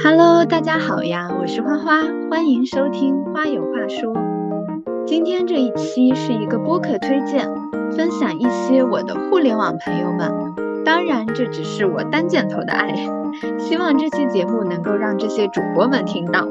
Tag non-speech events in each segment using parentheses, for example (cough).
Hello，大家好呀，我是花花，欢迎收听《花有话说》。今天这一期是一个播客推荐，分享一些我的互联网朋友们。当然，这只是我单箭头的爱，希望这期节目能够让这些主播们听到。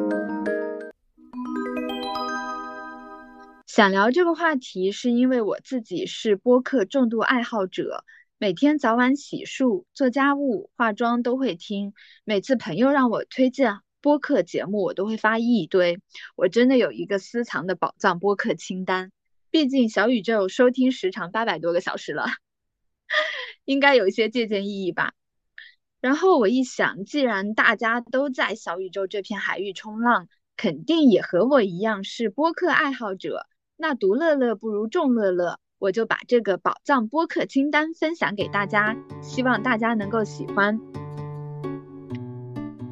想聊这个话题，是因为我自己是播客重度爱好者。每天早晚洗漱、做家务、化妆都会听。每次朋友让我推荐播客节目，我都会发一堆。我真的有一个私藏的宝藏播客清单。毕竟小宇宙收听时长八百多个小时了，(laughs) 应该有一些借鉴意义吧。然后我一想，既然大家都在小宇宙这片海域冲浪，肯定也和我一样是播客爱好者。那独乐乐不如众乐乐。我就把这个宝藏播客清单分享给大家，希望大家能够喜欢。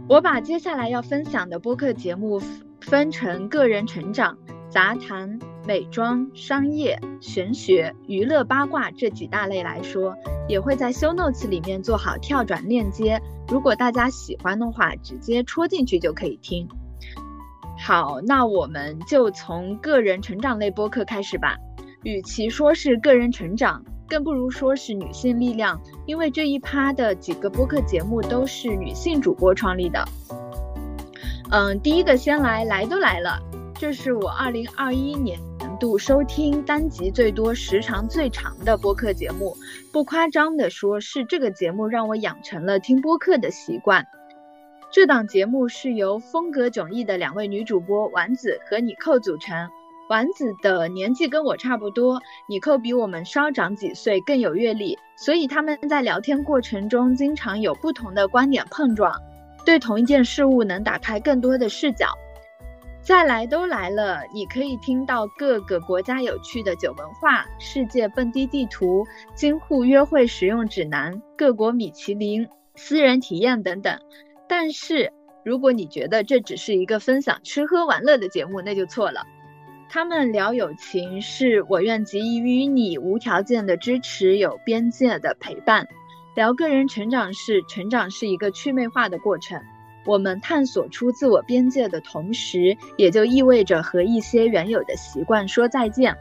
我把接下来要分享的播客节目分成个人成长、杂谈、美妆、商业、玄学、娱乐、八卦这几大类来说，也会在 show notes 里面做好跳转链接。如果大家喜欢的话，直接戳进去就可以听。好，那我们就从个人成长类播客开始吧。与其说是个人成长，更不如说是女性力量，因为这一趴的几个播客节目都是女性主播创立的。嗯，第一个先来，来都来了，这是我二零二一年度收听单集最多、时长最长的播客节目。不夸张的说，是这个节目让我养成了听播客的习惯。这档节目是由风格迥异的两位女主播丸子和你扣组成。丸子的年纪跟我差不多，你扣比我们稍长几岁，更有阅历，所以他们在聊天过程中经常有不同的观点碰撞，对同一件事物能打开更多的视角。再来都来了，你可以听到各个国家有趣的酒文化、世界蹦迪地图、京沪约会使用指南、各国米其林、私人体验等等。但是如果你觉得这只是一个分享吃喝玩乐的节目，那就错了。他们聊友情，是我愿给予你无条件的支持，有边界的陪伴；聊个人成长，是成长是一个去魅化的过程。我们探索出自我边界的同时，也就意味着和一些原有的习惯说再见。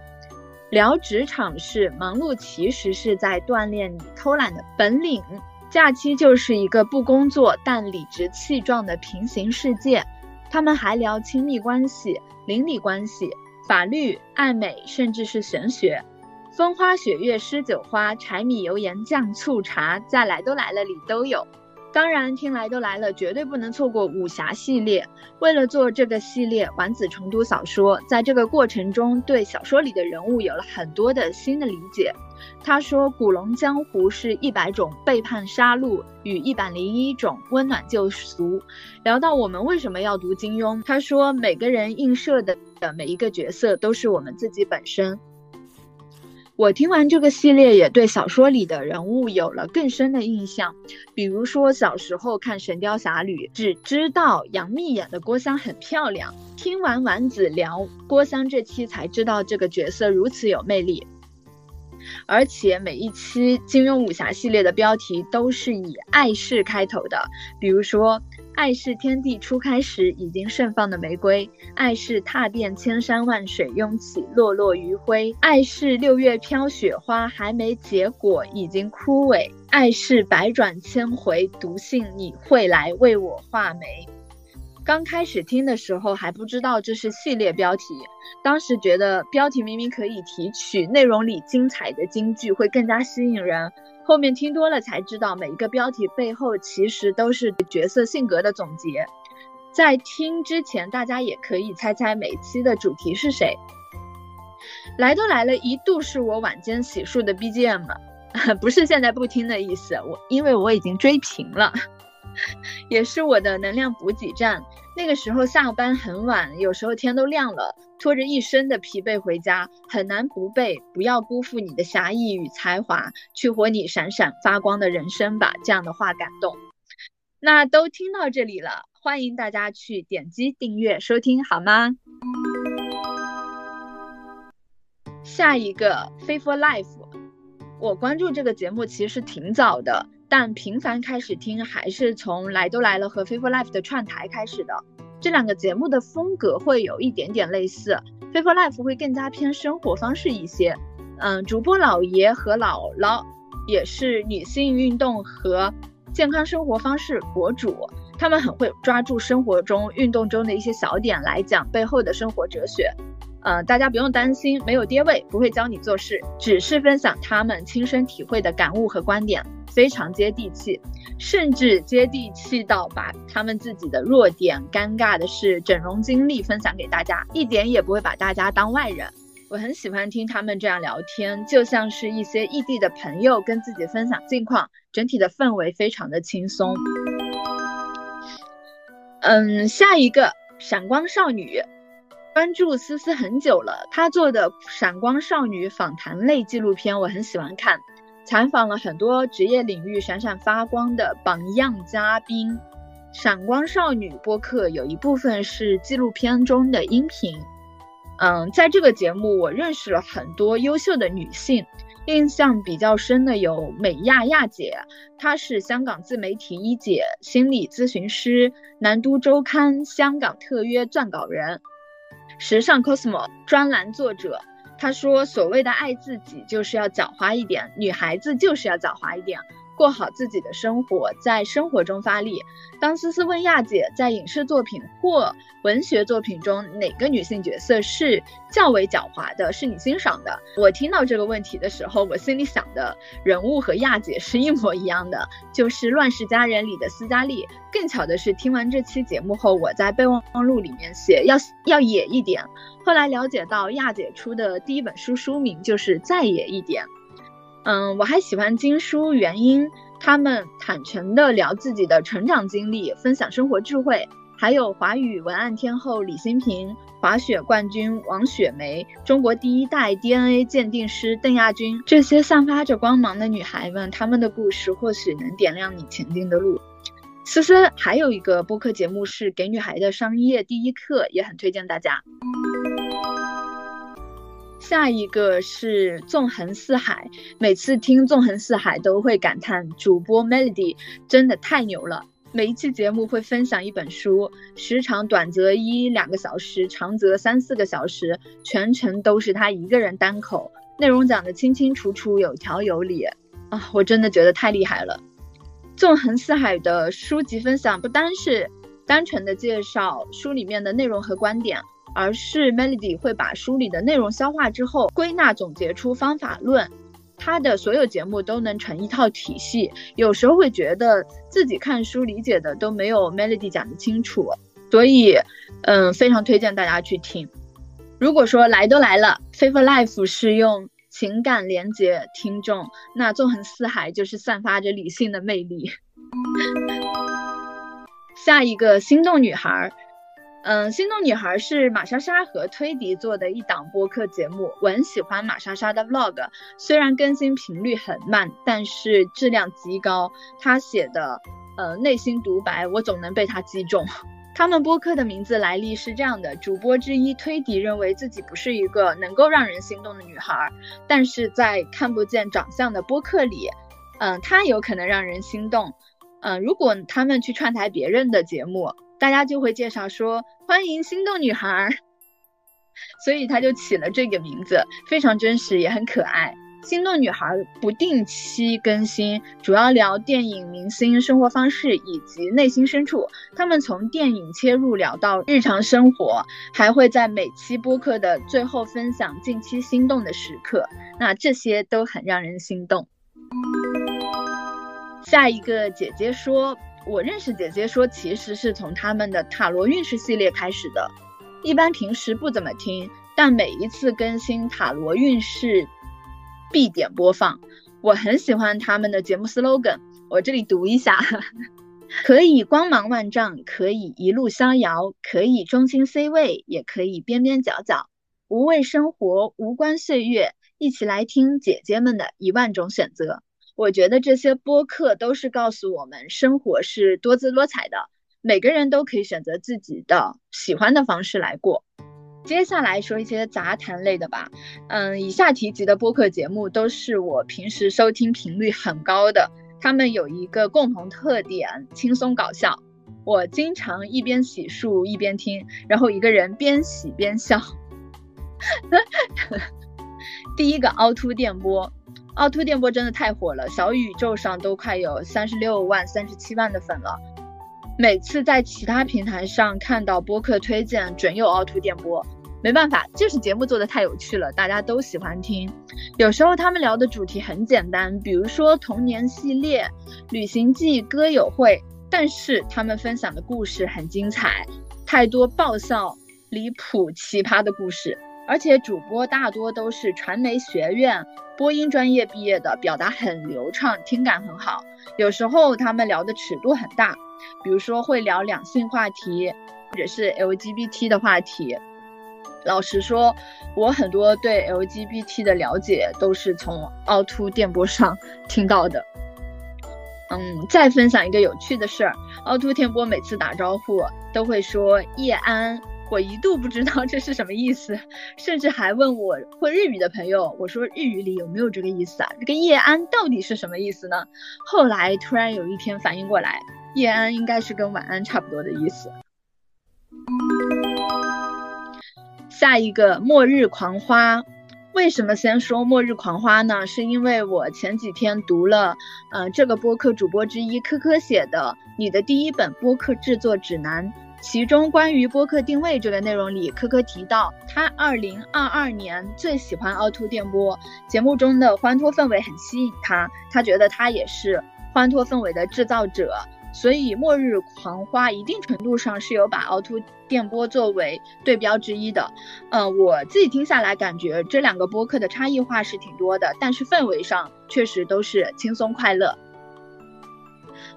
聊职场是忙碌，其实是在锻炼你偷懒的本领。假期就是一个不工作但理直气壮的平行世界。他们还聊亲密关系、邻里关系。法律、爱美，甚至是玄学，风花雪月诗酒花，柴米油盐酱醋茶，在来都来了里都有。当然，听来都来了，绝对不能错过武侠系列。为了做这个系列，丸子重读小说，在这个过程中，对小说里的人物有了很多的新的理解。他说，《古龙江湖》是一百种背叛杀戮与一百零一种温暖救赎。聊到我们为什么要读金庸，他说，每个人映射的的每一个角色都是我们自己本身。我听完这个系列，也对小说里的人物有了更深的印象。比如说，小时候看《神雕侠侣》，只知道杨幂演的郭襄很漂亮。听完丸子聊郭襄这期，才知道这个角色如此有魅力。而且每一期金庸武侠系列的标题都是以“爱是”开头的，比如说。爱是天地初开时已经盛放的玫瑰，爱是踏遍千山万水拥起落落余晖，爱是六月飘雪花还没结果已经枯萎，爱是百转千回独信你会来为我画眉。刚开始听的时候还不知道这是系列标题，当时觉得标题明明可以提取内容里精彩的金句会更加吸引人。后面听多了才知道，每一个标题背后其实都是角色性格的总结。在听之前，大家也可以猜猜每期的主题是谁。来都来了，一度是我晚间洗漱的 BGM，(laughs) 不是现在不听的意思，我因为我已经追平了。也是我的能量补给站。那个时候下班很晚，有时候天都亮了，拖着一身的疲惫回家，很难不背“不要辜负你的侠义与才华，去活你闪闪发光的人生吧”这样的话感动。那都听到这里了，欢迎大家去点击订阅收听，好吗？下一个《飞 for Life》，我关注这个节目其实挺早的，但频繁开始听还是从来都来了和 f a v o r Life 的串台开始的。这两个节目的风格会有一点点类似 f a v o r Life 会更加偏生活方式一些。嗯，主播老爷和姥姥也是女性运动和健康生活方式博主，他们很会抓住生活中运动中的一些小点来讲背后的生活哲学。呃，大家不用担心，没有爹味，不会教你做事，只是分享他们亲身体会的感悟和观点，非常接地气，甚至接地气到把他们自己的弱点、尴尬的事、整容经历分享给大家，一点也不会把大家当外人。我很喜欢听他们这样聊天，就像是一些异地的朋友跟自己分享近况，整体的氛围非常的轻松。嗯，下一个闪光少女。关注思思很久了，她做的《闪光少女》访谈类纪录片我很喜欢看，采访了很多职业领域闪闪发光的榜样嘉宾。《闪光少女》播客有一部分是纪录片中的音频。嗯，在这个节目我认识了很多优秀的女性，印象比较深的有美亚亚姐，她是香港自媒体一姐、心理咨询师、南都周刊香港特约撰稿人。时尚 cosmo 专栏作者，他说：“所谓的爱自己，就是要狡猾一点，女孩子就是要狡猾一点。”过好自己的生活，在生活中发力。当思思问亚姐，在影视作品或文学作品中，哪个女性角色是较为狡猾的，是你欣赏的？我听到这个问题的时候，我心里想的人物和亚姐是一模一样的，就是《乱世佳人》里的斯嘉丽。更巧的是，听完这期节目后，我在备忘录里面写要要野一点。后来了解到，亚姐出的第一本书书名就是《再野一点》。嗯，我还喜欢金书原因，他们坦诚的聊自己的成长经历，分享生活智慧。还有华语文案天后李新平、滑雪冠军王雪梅、中国第一代 DNA 鉴定师邓亚军，这些散发着光芒的女孩们，她们的故事或许能点亮你前进的路。思思还有一个播客节目是《给女孩的商业第一课》，也很推荐大家。下一个是纵横四海，每次听纵横四海都会感叹主播 Melody 真的太牛了。每一期节目会分享一本书，时长短则一两个小时，长则三四个小时，全程都是他一个人单口，内容讲得清清楚楚，有条有理啊！我真的觉得太厉害了。纵横四海的书籍分享不单是单纯的介绍书里面的内容和观点。而是 Melody 会把书里的内容消化之后，归纳总结出方法论。他的所有节目都能成一套体系。有时候会觉得自己看书理解的都没有 Melody 讲的清楚，所以，嗯，非常推荐大家去听。如果说来都来了 f a v o r Life 是用情感连接听众，那纵横四海就是散发着理性的魅力。(laughs) 下一个心动女孩。嗯，心动女孩是玛莎莎和推迪做的一档播客节目，我很喜欢玛莎莎的 vlog，虽然更新频率很慢，但是质量极高。她写的呃内心独白，我总能被她击中。(laughs) 他们播客的名字来历是这样的：主播之一推迪认为自己不是一个能够让人心动的女孩，但是在看不见长相的播客里，嗯，她有可能让人心动。嗯，如果他们去串台别人的节目。大家就会介绍说欢迎心动女孩，所以他就起了这个名字，非常真实也很可爱。心动女孩不定期更新，主要聊电影、明星、生活方式以及内心深处。他们从电影切入聊到日常生活，还会在每期播客的最后分享近期心动的时刻，那这些都很让人心动。下一个姐姐说。我认识姐姐说，其实是从他们的塔罗运势系列开始的。一般平时不怎么听，但每一次更新塔罗运势必点播放。我很喜欢他们的节目 slogan，我这里读一下：(laughs) 可以光芒万丈，可以一路逍遥，可以中心 C 位，也可以边边角角。无畏生活，无关岁月，一起来听姐姐们的一万种选择。我觉得这些播客都是告诉我们，生活是多姿多彩的，每个人都可以选择自己的喜欢的方式来过。接下来说一些杂谈类的吧。嗯，以下提及的播客节目都是我平时收听频率很高的，他们有一个共同特点：轻松搞笑。我经常一边洗漱一边听，然后一个人边洗边笑。(laughs) 第一个凹凸电波，凹凸电波真的太火了，小宇宙上都快有三十六万、三十七万的粉了。每次在其他平台上看到播客推荐，准有凹凸电波。没办法，就是节目做的太有趣了，大家都喜欢听。有时候他们聊的主题很简单，比如说童年系列、旅行记、歌友会，但是他们分享的故事很精彩，太多爆笑、离谱、奇葩的故事。而且主播大多都是传媒学院播音专业毕业的，表达很流畅，听感很好。有时候他们聊的尺度很大，比如说会聊两性话题，或者是 LGBT 的话题。老实说，我很多对 LGBT 的了解都是从凹凸电波上 (laughs) 听到的。嗯，再分享一个有趣的事儿，凹凸电波每次打招呼都会说叶安。我一度不知道这是什么意思，甚至还问我会日语的朋友，我说日语里有没有这个意思啊？这个叶安到底是什么意思呢？后来突然有一天反应过来，叶安应该是跟晚安差不多的意思。下一个末日狂花，为什么先说末日狂花呢？是因为我前几天读了，呃，这个播客主播之一科科写的《你的第一本播客制作指南》。其中关于播客定位这个内容里，科科提到他二零二二年最喜欢凹凸电波节目中的欢脱氛围很吸引他，他觉得他也是欢脱氛围的制造者，所以末日狂花一定程度上是有把凹凸电波作为对标之一的。嗯，我自己听下来感觉这两个播客的差异化是挺多的，但是氛围上确实都是轻松快乐。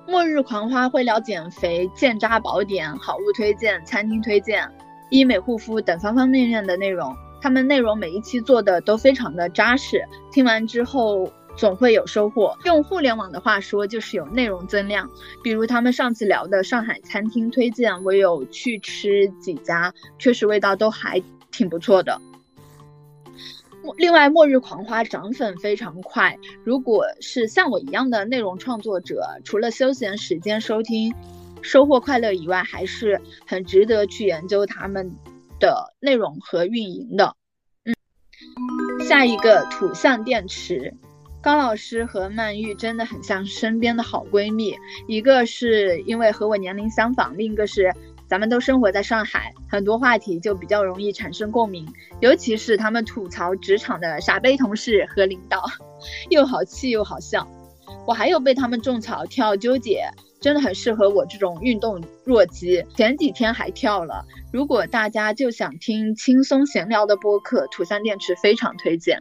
末日狂花会聊减肥、健渣宝典、好物推荐、餐厅推荐、医美护肤等方方面面的内容。他们内容每一期做的都非常的扎实，听完之后总会有收获。用互联网的话说，就是有内容增量。比如他们上次聊的上海餐厅推荐，我有去吃几家，确实味道都还挺不错的。另外，末日狂花涨粉非常快。如果是像我一样的内容创作者，除了休闲时间收听，收获快乐以外，还是很值得去研究他们的内容和运营的。嗯，下一个土象电池，高老师和曼玉真的很像身边的好闺蜜，一个是因为和我年龄相仿，另一个是。咱们都生活在上海，很多话题就比较容易产生共鸣，尤其是他们吐槽职场的傻杯同事和领导，(laughs) 又好气又好笑。我还有被他们种草跳纠结，真的很适合我这种运动弱鸡。前几天还跳了。如果大家就想听轻松闲聊的播客，土三电池非常推荐。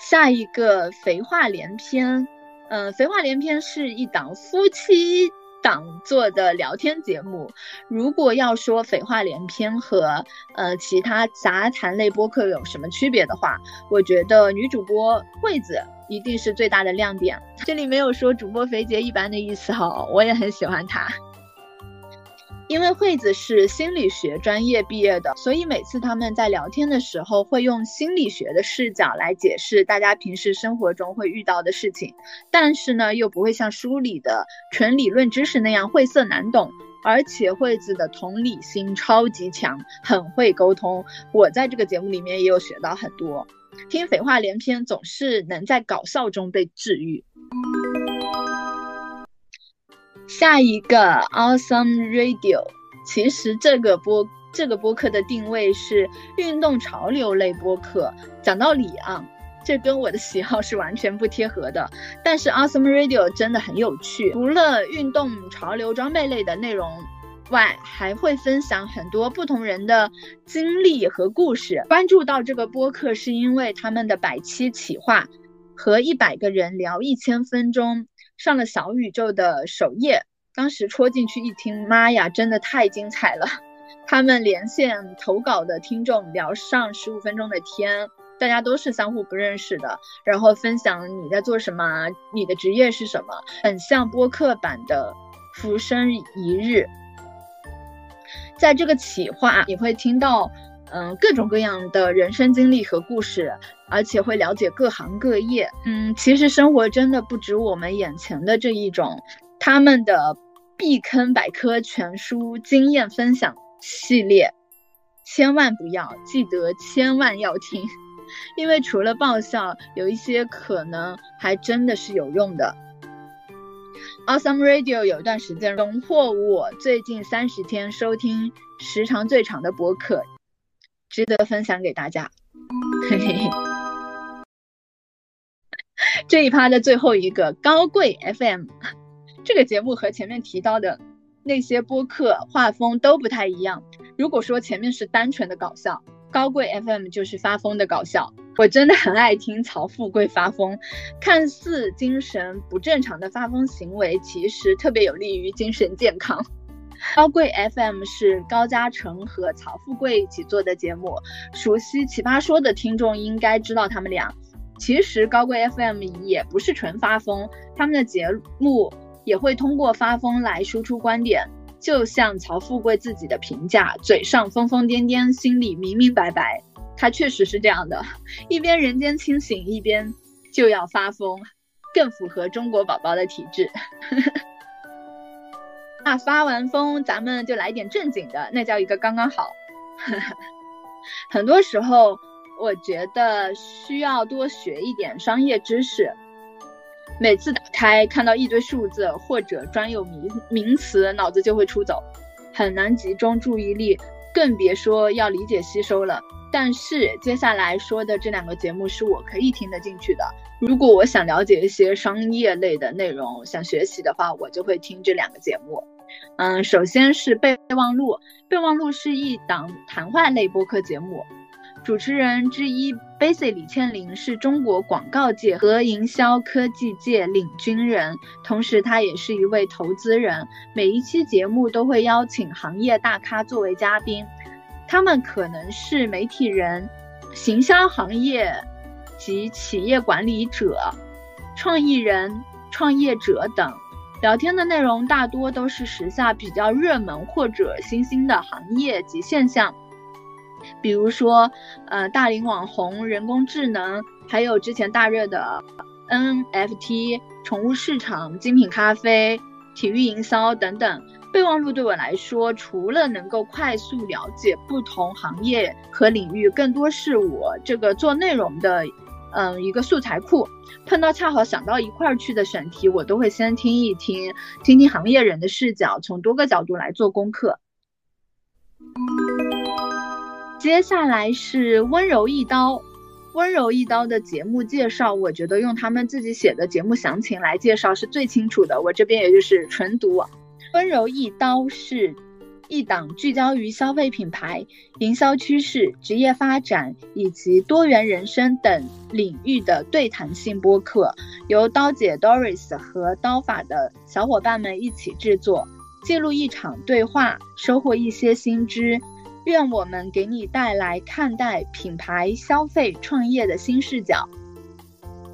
下一个肥话连篇，嗯，肥话连篇是一档夫妻。党做的聊天节目，如果要说废话连篇和呃其他杂谈类播客有什么区别的话，我觉得女主播惠子一定是最大的亮点。这里没有说主播肥姐一般的意思哈，我也很喜欢她。因为惠子是心理学专业毕业的，所以每次他们在聊天的时候会用心理学的视角来解释大家平时生活中会遇到的事情，但是呢又不会像书里的纯理论知识那样晦涩难懂，而且惠子的同理心超级强，很会沟通。我在这个节目里面也有学到很多，听废话连篇总是能在搞笑中被治愈。下一个 Awesome Radio，其实这个播这个播客的定位是运动潮流类播客。讲道理啊，这跟我的喜好是完全不贴合的。但是 Awesome Radio 真的很有趣，除了运动潮流装备类的内容外，还会分享很多不同人的经历和故事。关注到这个播客是因为他们的百期企划和一百个人聊一千分钟。上了小宇宙的首页，当时戳进去一听，妈呀，真的太精彩了！他们连线投稿的听众聊上十五分钟的天，大家都是相互不认识的，然后分享你在做什么，你的职业是什么，很像播客版的《浮生一日》。在这个企划，你会听到嗯各种各样的人生经历和故事，而且会了解各行各业。嗯，其实生活真的不止我们眼前的这一种，他们的避坑百科全书经验分享系列，千万不要记得，千万要听。(laughs) 因为除了爆笑，有一些可能还真的是有用的。Awesome Radio 有一段时间荣获我最近三十天收听时长最长的博客，值得分享给大家。嘿嘿嘿。这一趴的最后一个高贵 FM，这个节目和前面提到的那些播客画风都不太一样。如果说前面是单纯的搞笑。高贵 FM 就是发疯的搞笑，我真的很爱听曹富贵发疯。看似精神不正常的发疯行为，其实特别有利于精神健康。高贵 FM 是高嘉诚和曹富贵一起做的节目，熟悉《奇葩说》的听众应该知道他们俩。其实高贵 FM 也不是纯发疯，他们的节目也会通过发疯来输出观点。就像曹富贵自己的评价，嘴上疯疯癫癫，心里明明白白。他确实是这样的，一边人间清醒，一边就要发疯，更符合中国宝宝的体质。(laughs) 那发完疯，咱们就来点正经的，那叫一个刚刚好。(laughs) 很多时候，我觉得需要多学一点商业知识。每次打开看到一堆数字或者专有名名词，脑子就会出走，很难集中注意力，更别说要理解吸收了。但是接下来说的这两个节目是我可以听得进去的。如果我想了解一些商业类的内容，想学习的话，我就会听这两个节目。嗯，首先是备忘录，备忘录是一档谈话类播客节目。主持人之一 b a s i c 李倩玲是中国广告界和营销科技界领军人，同时她也是一位投资人。每一期节目都会邀请行业大咖作为嘉宾，他们可能是媒体人、行销行业及企业管理者、创意人、创业者等。聊天的内容大多都是时下比较热门或者新兴的行业及现象。比如说，呃，大龄网红、人工智能，还有之前大热的 NFT、宠物市场、精品咖啡、体育营销等等。备忘录对我来说，除了能够快速了解不同行业和领域，更多是我这个做内容的，嗯，一个素材库。碰到恰好想到一块儿去的选题，我都会先听一听，听听行业人的视角，从多个角度来做功课。接下来是温柔一刀，温柔一刀的节目介绍，我觉得用他们自己写的节目详情来介绍是最清楚的。我这边也就是纯读。温柔一刀是一档聚焦于消费品牌、营销趋势、职业发展以及多元人生等领域的对谈性播客，由刀姐 Doris 和刀法的小伙伴们一起制作，记录一场对话，收获一些新知。愿我们给你带来看待品牌消费创业的新视角。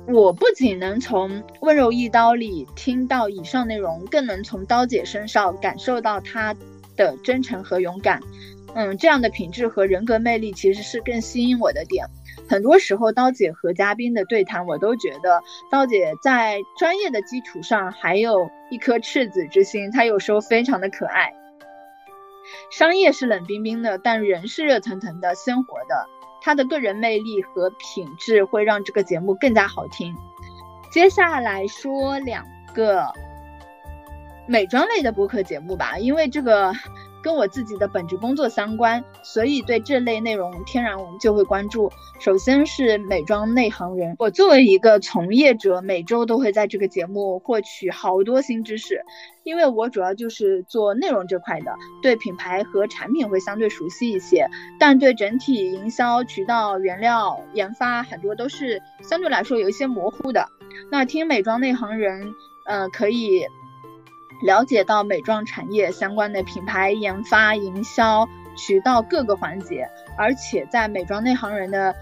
我不仅能从温柔一刀里听到以上内容，更能从刀姐身上感受到她的真诚和勇敢。嗯，这样的品质和人格魅力其实是更吸引我的点。很多时候，刀姐和嘉宾的对谈，我都觉得刀姐在专业的基础上还有一颗赤子之心，她有时候非常的可爱。商业是冷冰冰的，但人是热腾腾的、鲜活的。她的个人魅力和品质会让这个节目更加好听。接下来说两个美妆类的播客节目吧，因为这个。(laughs) 跟我自己的本职工作相关，所以对这类内容天然我们就会关注。首先是美妆内行人，我作为一个从业者，每周都会在这个节目获取好多新知识，因为我主要就是做内容这块的，对品牌和产品会相对熟悉一些，但对整体营销渠道、原料研发很多都是相对来说有一些模糊的。那听美妆内行人，呃，可以。了解到美妆产业相关的品牌研发、营销、渠道各个环节，而且在美妆内行人的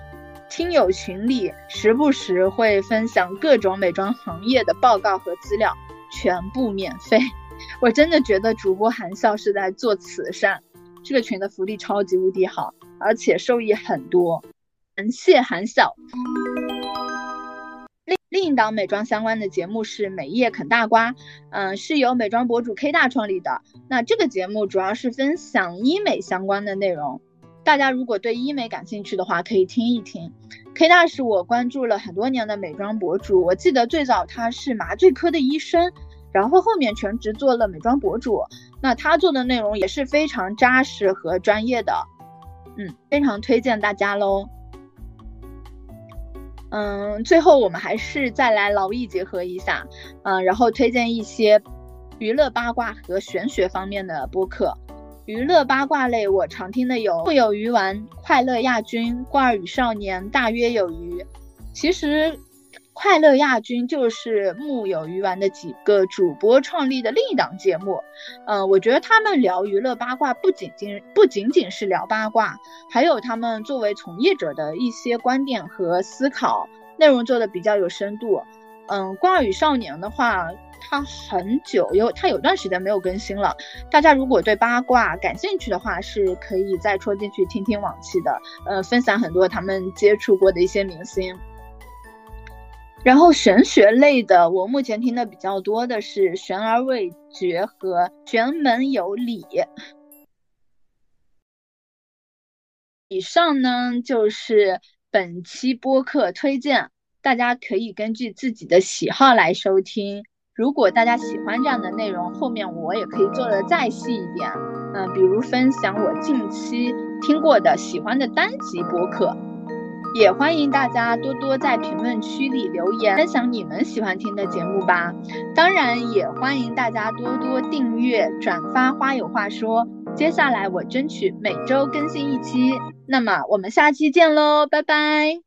听友群里，时不时会分享各种美妆行业的报告和资料，全部免费。(laughs) 我真的觉得主播含笑是在做慈善，这个群的福利超级无敌好，而且受益很多。感谢韩笑。另一档美妆相关的节目是美业啃大瓜，嗯，是由美妆博主 K 大创立的。那这个节目主要是分享医美相关的内容，大家如果对医美感兴趣的话，可以听一听。K 大是我关注了很多年的美妆博主，我记得最早他是麻醉科的医生，然后后面全职做了美妆博主。那他做的内容也是非常扎实和专业的，嗯，非常推荐大家喽。嗯，最后我们还是再来劳逸结合一下，嗯，然后推荐一些娱乐八卦和玄学方面的播客。娱乐八卦类我常听的有《富有鱼丸》《快乐亚军》《瓜儿与少年》《大约有余》。其实。快乐亚军就是木有鱼丸的几个主播创立的另一档节目，嗯，我觉得他们聊娱乐八卦不仅仅不仅仅是聊八卦，还有他们作为从业者的一些观点和思考，内容做的比较有深度。嗯，《光与少年》的话，他很久有他有段时间没有更新了，大家如果对八卦感兴趣的话，是可以再戳进去听听往期的，呃，分享很多他们接触过的一些明星。然后玄学类的，我目前听的比较多的是悬而未决和玄门有理。以上呢就是本期播客推荐，大家可以根据自己的喜好来收听。如果大家喜欢这样的内容，后面我也可以做的再细一点，嗯，比如分享我近期听过的喜欢的单集播客。也欢迎大家多多在评论区里留言，分享你们喜欢听的节目吧。当然，也欢迎大家多多订阅、转发。花有话说，接下来我争取每周更新一期。那么，我们下期见喽，拜拜。